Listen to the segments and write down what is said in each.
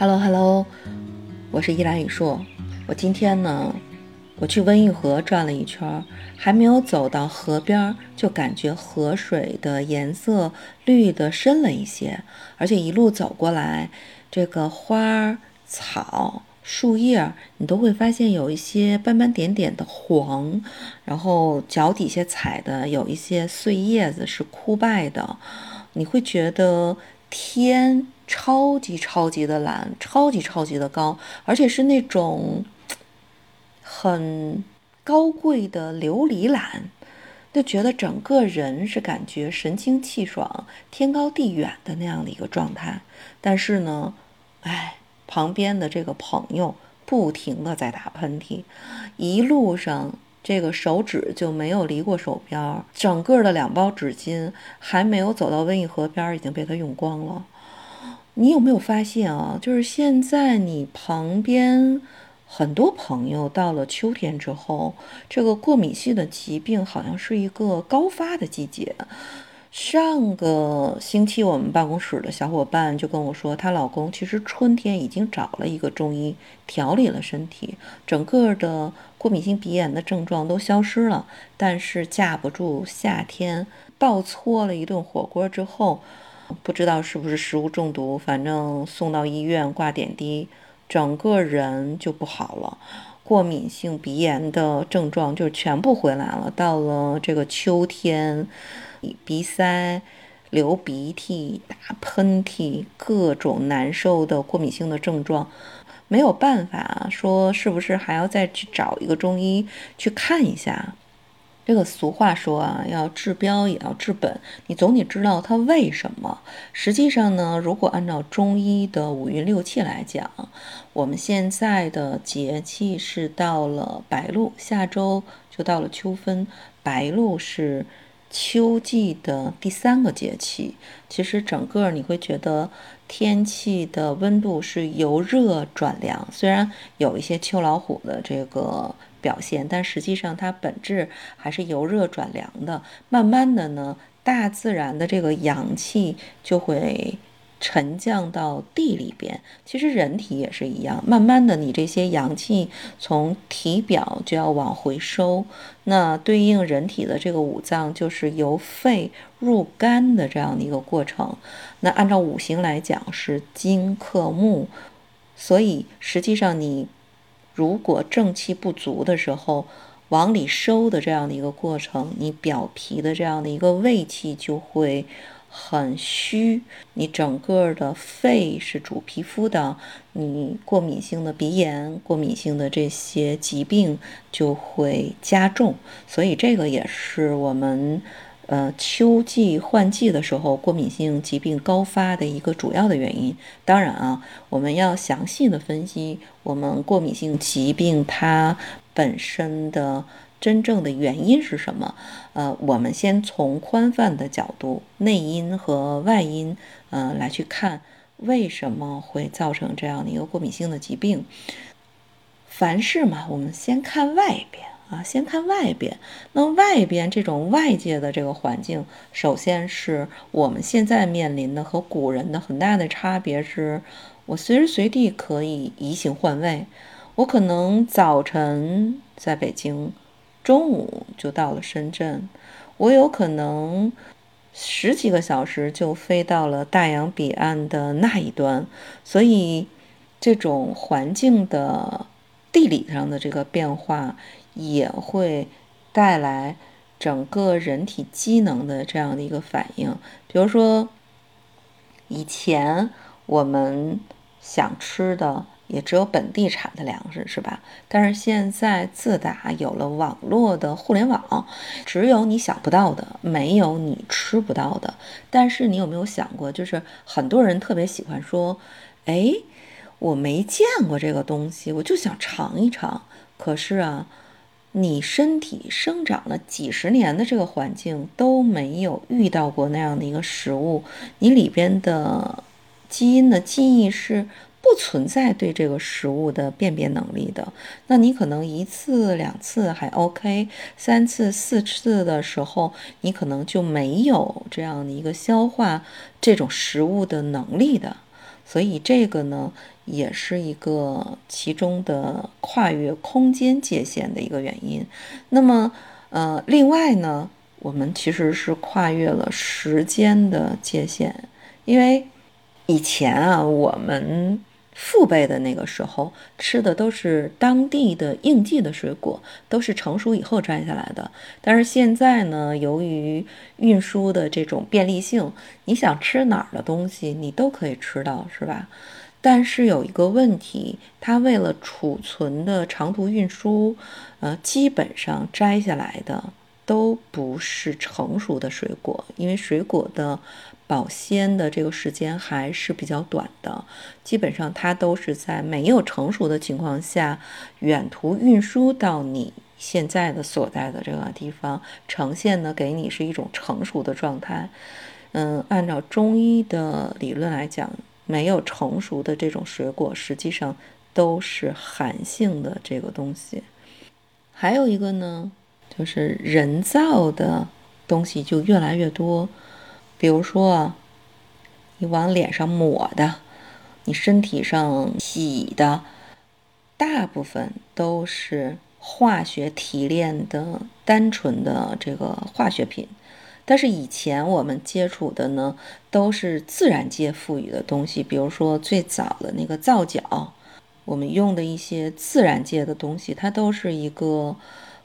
Hello Hello，我是依兰雨硕。我今天呢，我去温榆河转了一圈，还没有走到河边，就感觉河水的颜色绿的深了一些，而且一路走过来，这个花草树叶，你都会发现有一些斑斑点点的黄，然后脚底下踩的有一些碎叶子是枯败的，你会觉得天。超级超级的蓝，超级超级的高，而且是那种很高贵的琉璃蓝，就觉得整个人是感觉神清气爽、天高地远的那样的一个状态。但是呢，哎，旁边的这个朋友不停的在打喷嚏，一路上这个手指就没有离过手边，整个的两包纸巾还没有走到温疫河边，已经被他用光了。你有没有发现啊？就是现在你旁边很多朋友到了秋天之后，这个过敏性的疾病好像是一个高发的季节。上个星期我们办公室的小伙伴就跟我说，她老公其实春天已经找了一个中医调理了身体，整个的过敏性鼻炎的症状都消失了，但是架不住夏天暴搓了一顿火锅之后。不知道是不是食物中毒，反正送到医院挂点滴，整个人就不好了。过敏性鼻炎的症状就全部回来了。到了这个秋天，鼻塞、流鼻涕、打喷嚏，各种难受的过敏性的症状，没有办法说是不是还要再去找一个中医去看一下。这个俗话说啊，要治标也要治本，你总得知道它为什么。实际上呢，如果按照中医的五运六气来讲，我们现在的节气是到了白露，下周就到了秋分。白露是秋季的第三个节气。其实整个你会觉得天气的温度是由热转凉，虽然有一些秋老虎的这个。表现，但实际上它本质还是由热转凉的。慢慢的呢，大自然的这个阳气就会沉降到地里边。其实人体也是一样，慢慢的你这些阳气从体表就要往回收。那对应人体的这个五脏，就是由肺入肝的这样的一个过程。那按照五行来讲是金克木，所以实际上你。如果正气不足的时候，往里收的这样的一个过程，你表皮的这样的一个胃气就会很虚，你整个的肺是主皮肤的，你过敏性的鼻炎、过敏性的这些疾病就会加重，所以这个也是我们。呃，秋季换季的时候，过敏性疾病高发的一个主要的原因。当然啊，我们要详细的分析我们过敏性疾病它本身的真正的原因是什么。呃，我们先从宽泛的角度，内因和外因，呃，来去看为什么会造成这样的一个过敏性的疾病。凡事嘛，我们先看外边。啊，先看外边。那外边这种外界的这个环境，首先是我们现在面临的和古人的很大的差别是，我随时随地可以移形换位。我可能早晨在北京，中午就到了深圳，我有可能十几个小时就飞到了大洋彼岸的那一端。所以，这种环境的地理上的这个变化。也会带来整个人体机能的这样的一个反应。比如说，以前我们想吃的也只有本地产的粮食，是吧？但是现在自打有了网络的互联网，只有你想不到的，没有你吃不到的。但是你有没有想过，就是很多人特别喜欢说：“哎，我没见过这个东西，我就想尝一尝。”可是啊。你身体生长了几十年的这个环境都没有遇到过那样的一个食物，你里边的基因的记忆是不存在对这个食物的辨别能力的。那你可能一次两次还 OK，三次四次的时候，你可能就没有这样的一个消化这种食物的能力的。所以这个呢，也是一个其中的跨越空间界限的一个原因。那么，呃，另外呢，我们其实是跨越了时间的界限，因为以前啊，我们。父辈的那个时候吃的都是当地的应季的水果，都是成熟以后摘下来的。但是现在呢，由于运输的这种便利性，你想吃哪儿的东西，你都可以吃到，是吧？但是有一个问题，它为了储存的长途运输，呃，基本上摘下来的都不是成熟的水果，因为水果的。保鲜的这个时间还是比较短的，基本上它都是在没有成熟的情况下，远途运输到你现在的所在的这个地方，呈现的给你是一种成熟的状态。嗯，按照中医的理论来讲，没有成熟的这种水果，实际上都是寒性的这个东西。还有一个呢，就是人造的东西就越来越多。比如说，你往脸上抹的，你身体上洗的，大部分都是化学提炼的单纯的这个化学品。但是以前我们接触的呢，都是自然界赋予的东西。比如说最早的那个皂角，我们用的一些自然界的东西，它都是一个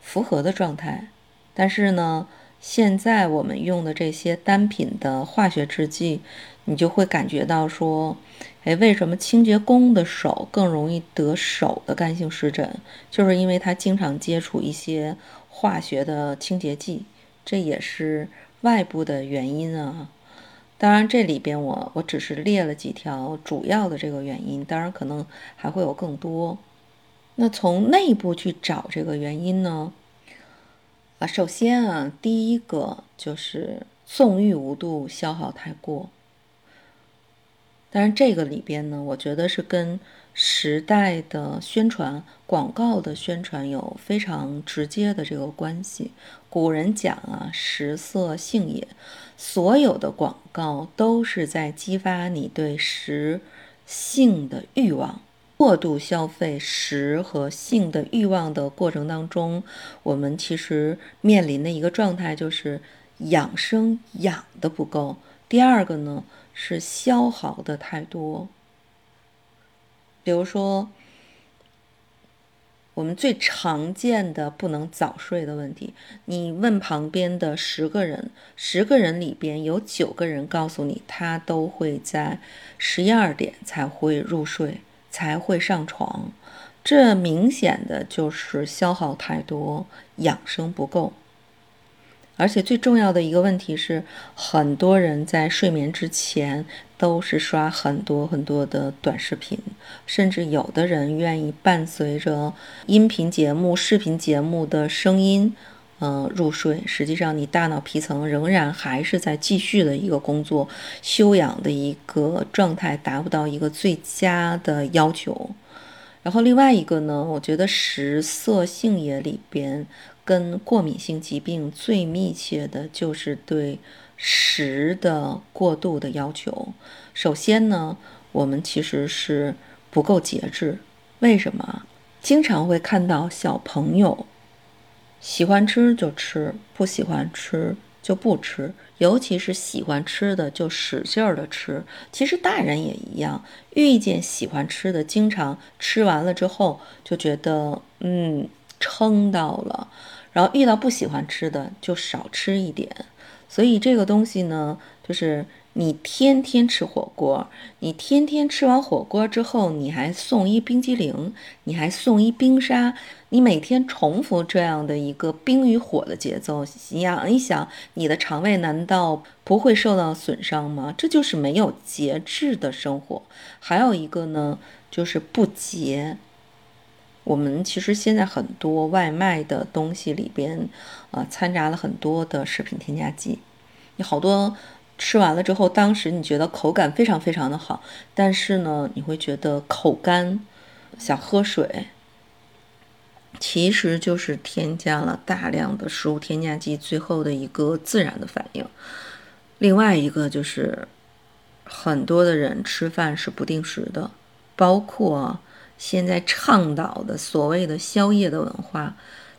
复合的状态。但是呢。现在我们用的这些单品的化学制剂，你就会感觉到说，哎，为什么清洁工的手更容易得手的干性湿疹？就是因为他经常接触一些化学的清洁剂，这也是外部的原因啊。当然，这里边我我只是列了几条主要的这个原因，当然可能还会有更多。那从内部去找这个原因呢？首先啊，第一个就是纵欲无度，消耗太过。但是这个里边呢，我觉得是跟时代的宣传、广告的宣传有非常直接的这个关系。古人讲啊，食色性也，所有的广告都是在激发你对食性的欲望。过度消费食和性的欲望的过程当中，我们其实面临的一个状态就是养生养的不够。第二个呢是消耗的太多。比如说，我们最常见的不能早睡的问题，你问旁边的十个人，十个人里边有九个人告诉你，他都会在十一二点才会入睡。才会上床，这明显的就是消耗太多，养生不够。而且最重要的一个问题是，很多人在睡眠之前都是刷很多很多的短视频，甚至有的人愿意伴随着音频节目、视频节目的声音。嗯，入睡，实际上你大脑皮层仍然还是在继续的一个工作，休养的一个状态，达不到一个最佳的要求。然后另外一个呢，我觉得食色性也里边跟过敏性疾病最密切的就是对食的过度的要求。首先呢，我们其实是不够节制。为什么？经常会看到小朋友。喜欢吃就吃，不喜欢吃就不吃。尤其是喜欢吃的就使劲儿的吃。其实大人也一样，遇见喜欢吃的，经常吃完了之后就觉得嗯撑到了，然后遇到不喜欢吃的就少吃一点。所以这个东西呢，就是。你天天吃火锅，你天天吃完火锅之后，你还送一冰激凌，你还送一冰沙，你每天重复这样的一个冰与火的节奏，你想一想，你的肠胃难道不会受到损伤吗？这就是没有节制的生活。还有一个呢，就是不节。我们其实现在很多外卖的东西里边，呃，掺杂了很多的食品添加剂，你好多。吃完了之后，当时你觉得口感非常非常的好，但是呢，你会觉得口干，想喝水，其实就是添加了大量的食物添加剂，最后的一个自然的反应。另外一个就是很多的人吃饭是不定时的，包括现在倡导的所谓的宵夜的文化，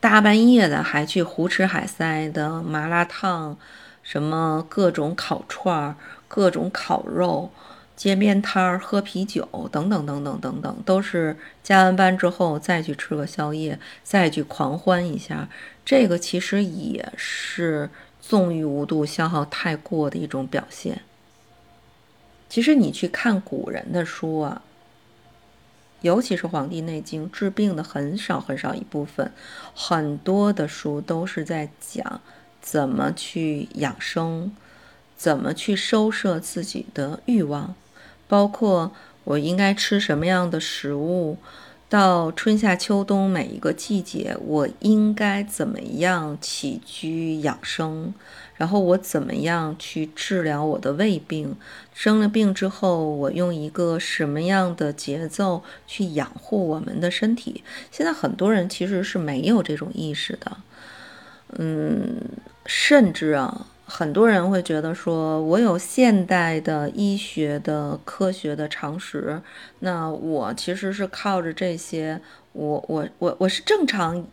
大半夜的还去胡吃海塞的麻辣烫，什么各种烤串儿、各种烤肉、街边摊儿、喝啤酒等等等等等等，都是加完班之后再去吃个宵夜，再去狂欢一下。这个其实也是纵欲无度、消耗太过的一种表现。其实你去看古人的书啊，尤其是《黄帝内经》，治病的很少很少一部分，很多的书都是在讲怎么去养生，怎么去收摄自己的欲望，包括我应该吃什么样的食物。到春夏秋冬每一个季节，我应该怎么样起居养生？然后我怎么样去治疗我的胃病？生了病之后，我用一个什么样的节奏去养护我们的身体？现在很多人其实是没有这种意识的，嗯，甚至啊。很多人会觉得说，我有现代的医学的科学的常识，那我其实是靠着这些，我我我我是正常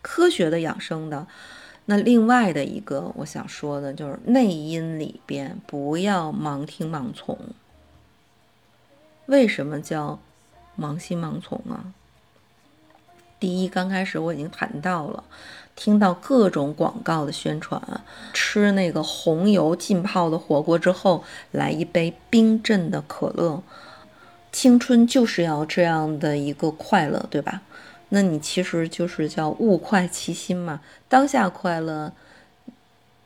科学的养生的。那另外的一个我想说的就是内因里边不要盲听盲从。为什么叫盲心盲从啊？第一，刚开始我已经谈到了。听到各种广告的宣传，吃那个红油浸泡的火锅之后，来一杯冰镇的可乐，青春就是要这样的一个快乐，对吧？那你其实就是叫物快其心嘛，当下快乐，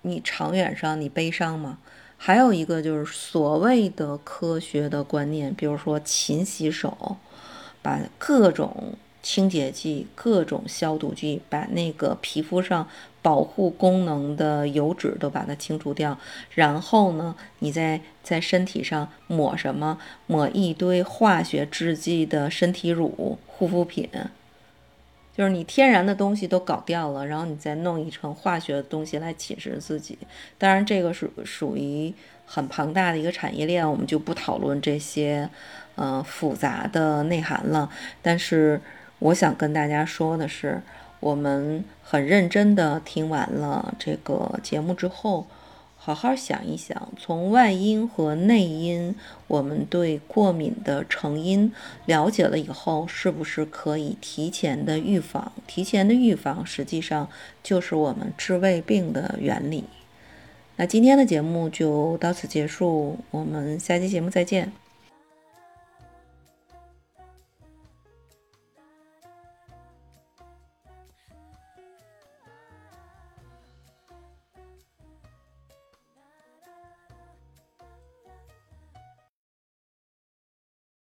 你长远上你悲伤嘛？还有一个就是所谓的科学的观念，比如说勤洗手，把各种。清洁剂、各种消毒剂，把那个皮肤上保护功能的油脂都把它清除掉。然后呢，你再在身体上抹什么？抹一堆化学制剂的身体乳、护肤品，就是你天然的东西都搞掉了，然后你再弄一层化学的东西来侵蚀自己。当然，这个属属于很庞大的一个产业链，我们就不讨论这些，呃，复杂的内涵了。但是。我想跟大家说的是，我们很认真的听完了这个节目之后，好好想一想，从外因和内因，我们对过敏的成因了解了以后，是不是可以提前的预防？提前的预防实际上就是我们治胃病的原理。那今天的节目就到此结束，我们下期节目再见。